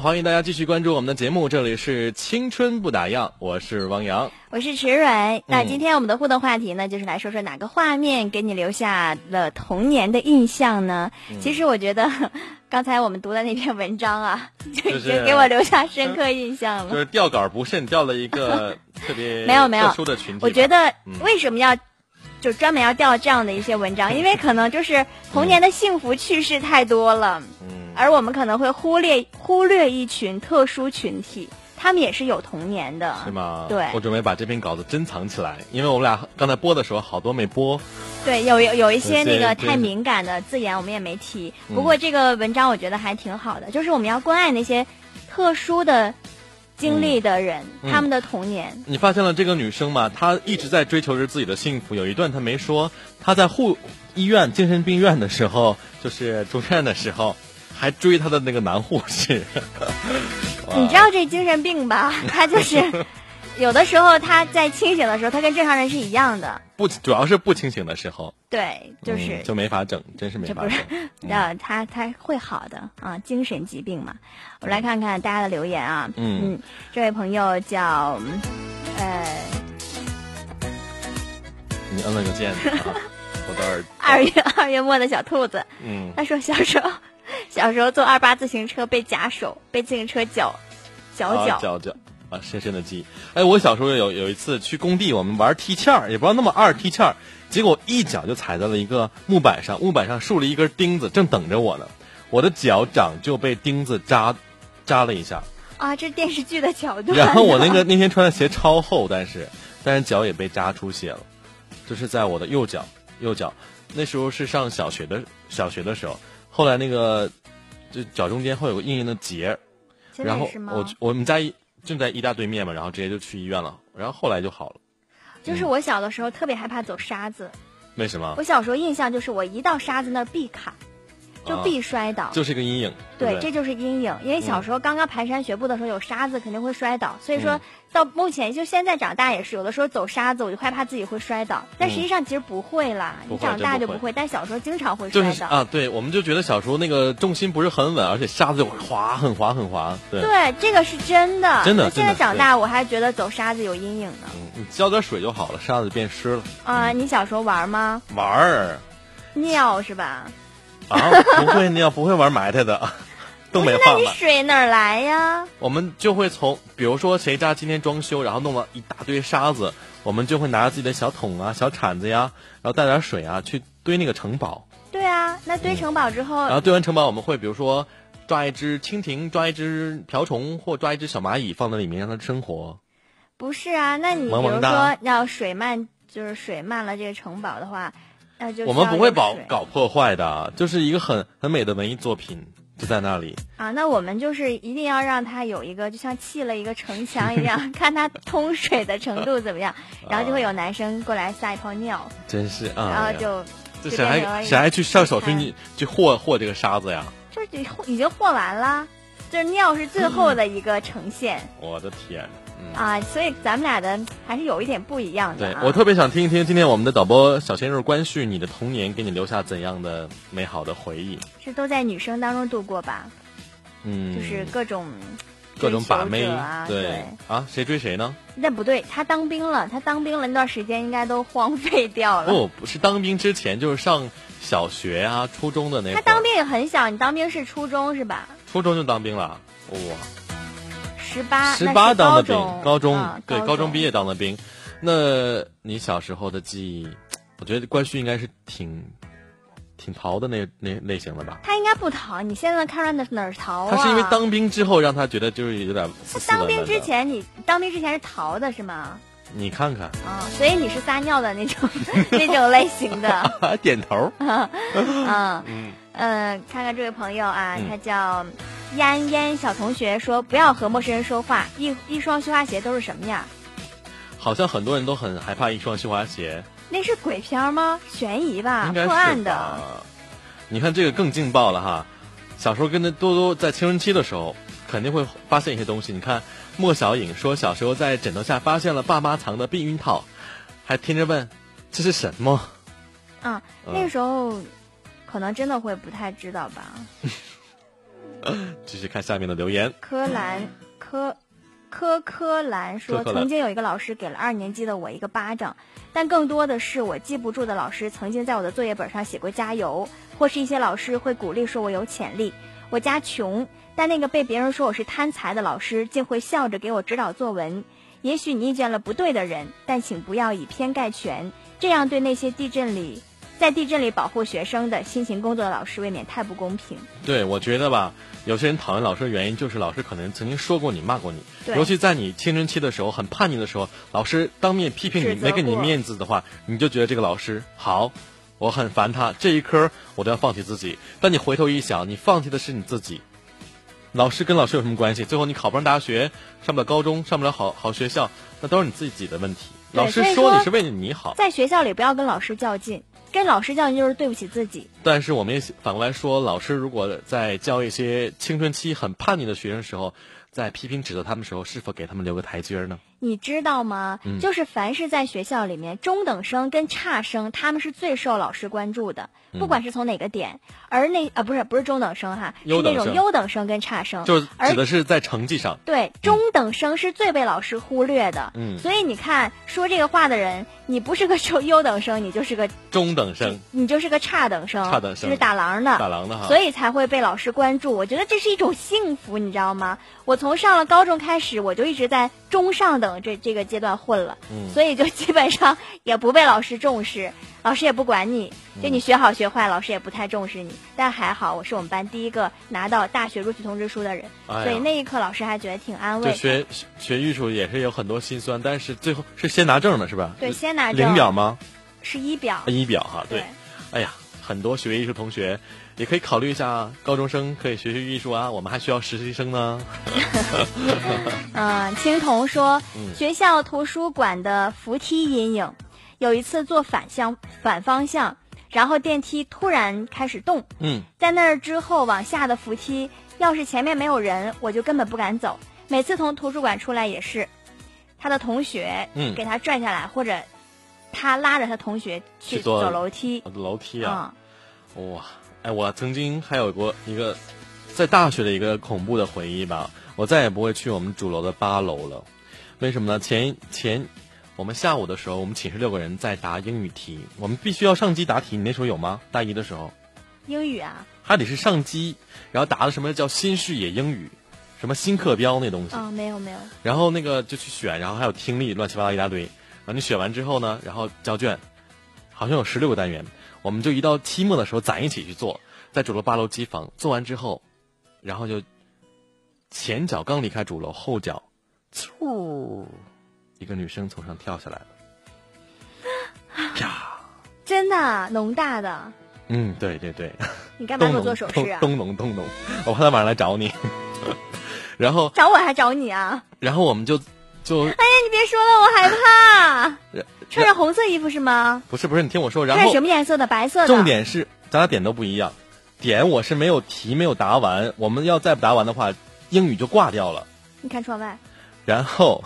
欢迎大家继续关注我们的节目，这里是青春不打烊，我是汪洋，我是池蕊。那今天我们的互动话题呢，就是来说说哪个画面给你留下了童年的印象呢？其实我觉得，刚才我们读的那篇文章啊，就已经给我留下深刻印象了。就是调稿不慎掉了一个 特别没有没有特殊的群体。我觉得为什么要就专门要调这样的一些文章？因为可能就是童年的幸福趣事太多了。而我们可能会忽略忽略一群特殊群体，他们也是有童年的，是吗？对，我准备把这篇稿子珍藏起来，因为我们俩刚才播的时候好多没播。对，有有有一些那个太敏感的字眼，我们也没提。不过这个文章我觉得还挺好的，就是我们要关爱那些特殊的经历的人，他们的童年。你发现了这个女生嘛？她一直在追求着自己的幸福。有一段她没说，她在护医院精神病院的时候，就是住院的时候。还追他的那个男护士，你知道这精神病吧？他就是有的时候他在清醒的时候，他跟正常人是一样的。不，主要是不清醒的时候，对，就是。嗯、就没法整，真是没这不是法整。呃，他他会好的啊，精神疾病嘛。我们来看看大家的留言啊，嗯。这位朋友叫嗯呃。你摁了个键啊，我的耳二月二月末的小兔子，嗯，他说小时候小时候坐二八自行车被夹手，被自行车绞绞啊脚。脚脚啊，深深的记忆。哎，我小时候有有一次去工地，我们玩踢毽儿，也不知道那么二踢毽儿，结果一脚就踩在了一个木板上，木板上竖了一根钉子，正等着我呢，我的脚掌就被钉子扎扎了一下，啊，这是电视剧的桥段。然后我那个那天穿的鞋超厚，但是但是脚也被扎出血了，就是在我的右脚右脚，那时候是上小学的小学的时候，后来那个就脚中间会有个硬硬的结儿，然后我我们家一正在医大对面嘛，然后直接就去医院了，然后后来就好了。就是我小的时候特别害怕走沙子，为什么我？小时候印象就是我一到沙子那儿必卡，就啊必摔倒。就是一个阴影。对对，对这就是阴影。因为小时候刚刚蹒跚学步的时候，有沙子肯定会摔倒，所以说嗯到目前就现在长大也是，有的时候走沙子我就害怕自己会摔倒，但实际上其实不会啦，嗯你长大真不会就不会，但小时候经常会摔倒。就是啊，对，我们就觉得小时候那个重心不是很稳，而且沙子就会滑，很滑很滑。对，对，这个是真的。真的现在长大，我还觉得走沙子有阴影呢。嗯你浇点水就好了，沙子变湿了。啊、你小时候玩吗？玩儿尿是吧？啊，不会尿，不会玩埋汰的，东北不是，那你话嘛。水哪儿来呀？我们就会从，比如说谁家今天装修，然后弄了一大堆沙子，我们就会拿着自己的小桶啊、小铲子呀，然后带点水啊，去堆那个城堡。对啊，那堆城堡之后，然后堆完城堡，我们会比如说抓一只蜻蜓，抓一只瓢虫，或抓一只小蚂蚁放在里面让它生活。不是啊，那你比如说要水漫，就是水漫了这个城堡的话，我们不会搞搞破坏的，就是一个很很美的文艺作品，就在那里。啊。那我们就是一定要让它有一个，就像砌了一个城墙一样，看它通水的程度怎么样，然后就会有男生过来撒一泡尿，真是啊！然后就这谁谁还去上手去嗯你去和和这个沙子呀？就是已已经和完了，就是尿是最后 的一个呈现、我的天！嗯，啊，所以咱们俩的还是有一点不一样的啊。对我特别想听一听今天我们的导播小鲜肉关旭，你的童年给你留下怎样的美好的回忆？是都在女生当中度过吧，嗯，就是各种各种把妹啊，对。啊，谁追谁呢？那不对，他当兵了，他当兵了那段时间应该都荒废掉了。不，不是当兵之前，就是上小学啊、初中的那会儿。他当兵也很小，你当兵是初中是吧？初中就当兵了，哇！十八，十八当的兵，高中，对，高高中毕业当的兵。那你小时候的记忆，我觉得关旭应该是挺挺淘的那那类型的吧？他应该不淘，你现在看出来哪哪儿逃啊？他是因为当兵之后让他觉得就是有点斯他当兵斯文文的。之前，你当兵之前是淘的是吗？你看看，啊，所以你是撒尿的那种 那种类型的。点头。嗯 嗯，嗯，看看这位朋友啊，嗯他叫烟烟小同学说，不要和陌生人说话，一一双绣花鞋都是什么呀？好像很多人都很害怕一双绣花鞋，那是鬼片吗？悬疑吧破案的。你看这个更劲爆了哈！小时候跟着多多在青春期的时候，肯定会发现一些东西。你看莫小颖说，小时候在枕头下发现了爸妈藏的避孕套，还天真问这是什么？嗯，嗯那个时候可能真的会不太知道吧。继续看下面的留言。柯兰柯柯柯兰说，曾经有一个老师给了二年级的我一个巴掌，但更多的是我记不住的老师曾经在我的作业本上写过加油，或是一些老师会鼓励说我有潜力。我家穷，但那个被别人说我是贪财的老师，竟会笑着给我指导作文。也许你遇见了不对的人，但请不要以偏概全，这样对那些地震里在地震里保护学生的辛勤工作的老师未免太不公平。对，我觉得吧，有些人讨厌老师的原因就是老师可能曾经说过你、骂过你，对尤其在你青春期的时候很叛逆的时候，老师当面批评你，没给你面子的话，你就觉得这个老师好，我很烦他，这一科我都要放弃自己。但你回头一想，你放弃的是你自己。老师跟老师有什么关系？最后你考不上大学，上不了高中，上不了好好学校，那都是你自己的问题。老师说你是为了你好，在学校里不要跟老师较劲，跟老师较劲就是对不起自己。但是我们也反过来说，老师如果在教一些青春期很叛逆的学生时候，在批评指责他们时候，是否给他们留个台阶呢？你知道吗？嗯就是凡是在学校里面，中等生跟差生，他们是最受老师关注的，嗯不管是从哪个点。而那啊，不是不是中等生哈，是那种优等生优等生跟差生。就是指的是在成绩上。对，中等生是最被老师忽略的。嗯所以你看，说这个话的人，你不是个优优等生，你就是个中等生你就是个差等生，差等生就是打狼的。打狼的哈，所以才会被老师关注。我觉得这是一种幸福，你知道吗？我从上了高中开始，我就一直在中上等这这个阶段混了，嗯所以就基本上也不被老师重视，老师也不管你，就你学好学坏，老师也不太重视你。但还好，我是我们班第一个拿到大学录取通知书的人，哎所以那一刻老师还觉得挺安慰。就学学艺术也是有很多心酸，但是最后是先拿证的是吧？对，先拿证零表吗？是一表，一表哈，对对。哎呀，很多学艺术同学也可以考虑一下，高中生可以学学艺术啊，我们还需要实习生呢。嗯，青铜说，嗯学校图书馆的扶梯阴影，有一次坐反向反方向，然后电梯突然开始动，嗯，在那儿之后往下的扶梯，要是前面没有人，我就根本不敢走。每次从图书馆出来也是，他的同学嗯给他拽下来，或者他拉着他同学去走楼梯。楼梯啊，嗯，哇，哎，我曾经还有过一个在大学的一个恐怖的回忆吧，我再也不会去我们主楼的八楼了。为什么呢？前前我们下午的时候，我们寝室六个人在答英语题，我们必须要上机答题。你那时候有吗？大一的时候英语啊，还得是上机，然后答的什么叫新视野英语，什么新课标那东西。啊，没有没有，然后那个就去选，然后还有听力，乱七八糟一大堆。然后你选完之后呢，然后交卷，好像有十六个单元，我们就一到期末的时候攒一起去做，在主楼八楼机房做完之后，然后就前脚刚离开主楼，后脚，嗖，一个女生从上跳下来了，啪，真的啊农大的，嗯，对对对，你干嘛给我做手势啊？东农东农，我怕他晚上来找你，然后找我还找你啊？然后我们就就哎呀，你别说了，我害怕。穿着红色衣服是吗？不是不是，你听我说，然后什么颜色的？白色的。重点是咱俩点都不一样，点我是没有题没有答完，我们要再不答完的话，英语就挂掉了。你看窗外。然后，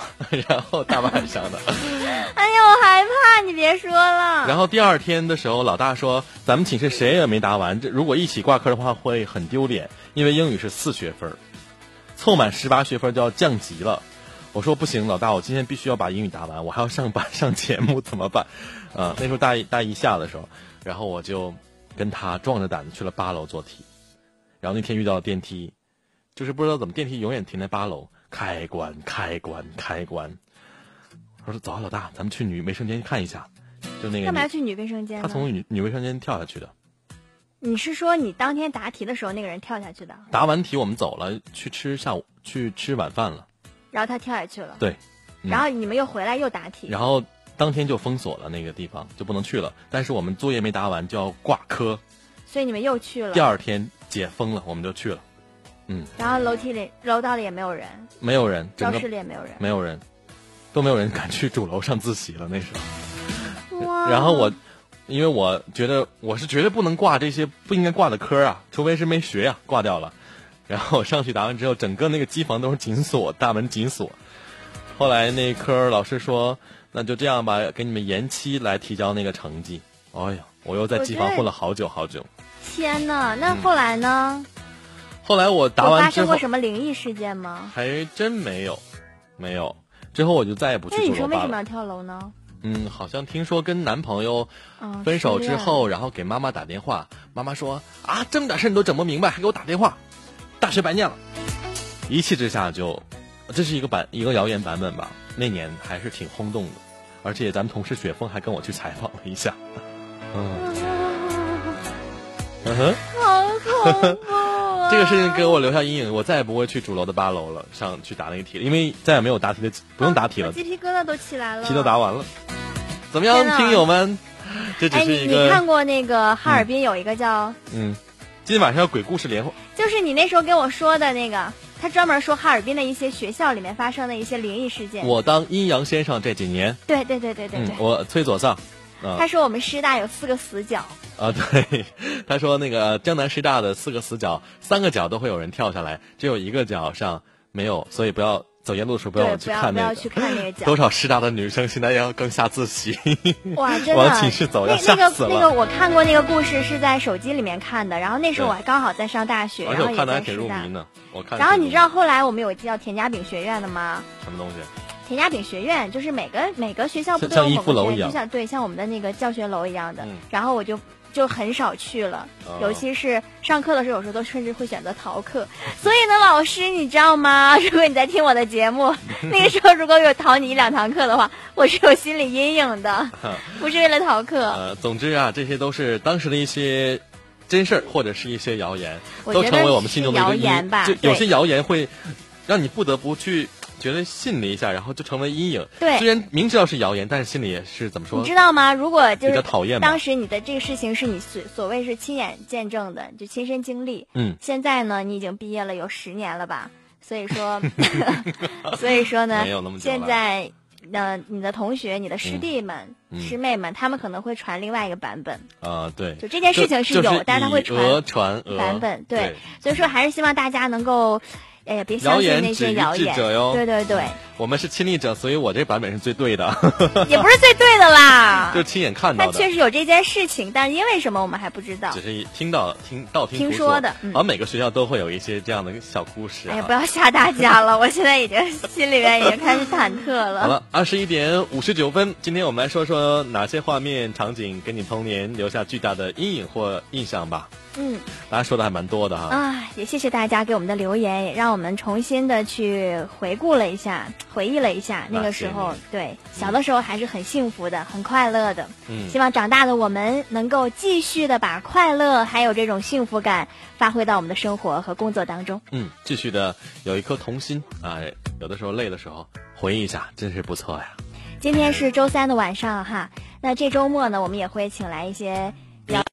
然后大晚上的，哎呀，我害怕，你别说了。然后第二天的时候，老大说咱们寝室谁也没答完，这如果一起挂科的话会很丢脸，因为英语是四学分儿，凑满十八学分就要降级了。我说不行，老大，我今天必须要把英语答完，我还要上班上节目，怎么办？呃，那时候大一大一下的时候，然后我就跟他壮着胆子去了八楼做题，然后那天遇到了电梯，就是不知道怎么电梯永远停在八楼，开关开关开关。我说走啊，老大，咱们去女卫生间看一下，就那个干嘛要去女卫生间？他从女女卫生间跳下去的。你是说你当天答题的时候那个人跳下去的，答完题我们走了，去吃下午去吃晚饭了。然后他跳下去了。对，嗯然后你们又回来又答题。然后当天就封锁了那个地方，就不能去了。但是我们作业没答完就要挂科，所以你们又去了。第二天解封了，我们就去了。嗯然后楼梯里、楼道里也没有人，没有人，教室里也没有人。没有人，都没有人敢去主楼上自习了。那时候，哇然后我，因为我觉得我是绝对不能挂这些不应该挂的科啊，除非是没学呀、挂掉了。然后我上去答完之后，整个那个机房都是紧锁，大门紧锁。后来那科老师说，那就这样吧，给你们延期来提交那个成绩。哎呀，我又在机房混了好久好久。天呐，那后来呢？后来我答完发完之后生过，什么灵异事件吗？还真没有，没有。之后我就再也不去那女主楼吧了。生为什么要跳楼呢？嗯，好像听说跟男朋友嗯，分手之后，然后给妈妈打电话，妈妈说啊，这么点事你都整不明白，还给我打电话，大学白念了。一气之下就，这是一个版一个谣言版本吧，那年还是挺轰动的，而且咱们同事雪峰还跟我去采访了一下。嗯嗯哼，好恐怖、啊！这个事情给我留下阴影，我再也不会去主楼的八楼了，上去答那个题了，因为再也没有答题的，不用答题了我，鸡皮疙瘩都起来了。题都答完了。怎么样，听友们？这只哎，你你是一个看过那个哈尔滨有一个叫，嗯，今天晚上要鬼故事联欢。就是你那时候跟我说的那个，他专门说哈尔滨的一些学校里面发生的一些灵异事件。我当阴阳先生这几年，对对对对对对，，嗯我崔左丧，啊他说我们师大有四个死角，啊，对，他说那个江南师大的四个死角，三个角都会有人跳下来，只有一个角上没有，所以不要走夜路的时候不要，去看那个。不要去看那个奖。多少师大的女生现在要更下自习，哇，真的，往寝室走要那那个吓死了那个，我看过那个故事是在手机里面看的，然后那时候我还刚好在上大学，然后也我看的还挺在师大入迷。呢。我看。然后你知道后来我们有叫田家炳学院的吗？什么东西？田家炳学院就是每个每个学校不都有某个学院，夫楼一样就像对像我们的那个教学楼一样的。嗯然后我就就很少去了，哦尤其是上课的时候，有时候都甚至会选择逃课。所以呢，老师你知道吗？如果你在听我的节目，那个时候如果有逃你一两堂课的话，我是有心理阴影的，不是为了逃课。呃，总之啊，这些都是当时的一些真事儿，或者是一些谣言，都成为我们心中的一个是谣言阴吧就有些谣言会让你不得不去觉得信了一下，然后就成为阴影。对虽然明知道是谣言，但是心里也是怎么说？你知道吗？如果就是讨厌当时你的这个事情是你所所谓是亲眼见证的，就亲身经历。嗯，现在呢，你已经毕业了有十年了吧？所以说，所以说呢现在呃，你的同学、你的师弟们、嗯师妹们，他们可能会传另外一个版本。啊、对，就这件事情是就有，但是他会传传版本。对对，所以说还是希望大家能够，哎呀，别相信那些谣言。对对对，我们是亲历者，所以我这版本是最对的，也不是最对的啦 就。亲眼看到的。确实有这件事情，但因为什么我们还不知道只。是听到听道听听说的嗯而每个学校都会有一些这样的小故事、啊。哎呀，不要吓大家了，我现在已经心里面已经开始忐忑了。好了，二十一点五十九分，今天我们来说说哪些画面场景给你童年留下巨大的阴影或印象吧。嗯大家说的还蛮多的哈。啊，也谢谢大家给我们的留言，也让我们重新的去回顾了一下，回忆了一下那个时候，对小的时候还是很幸福的，很快乐的。嗯希望长大的我们能够继续的把快乐还有这种幸福感发挥到我们的生活和工作当中。嗯，继续的有一颗童心啊、有的时候累的时候回忆一下，真是不错呀。今天是周三的晚上哈，那这周末呢，我们也会请来一些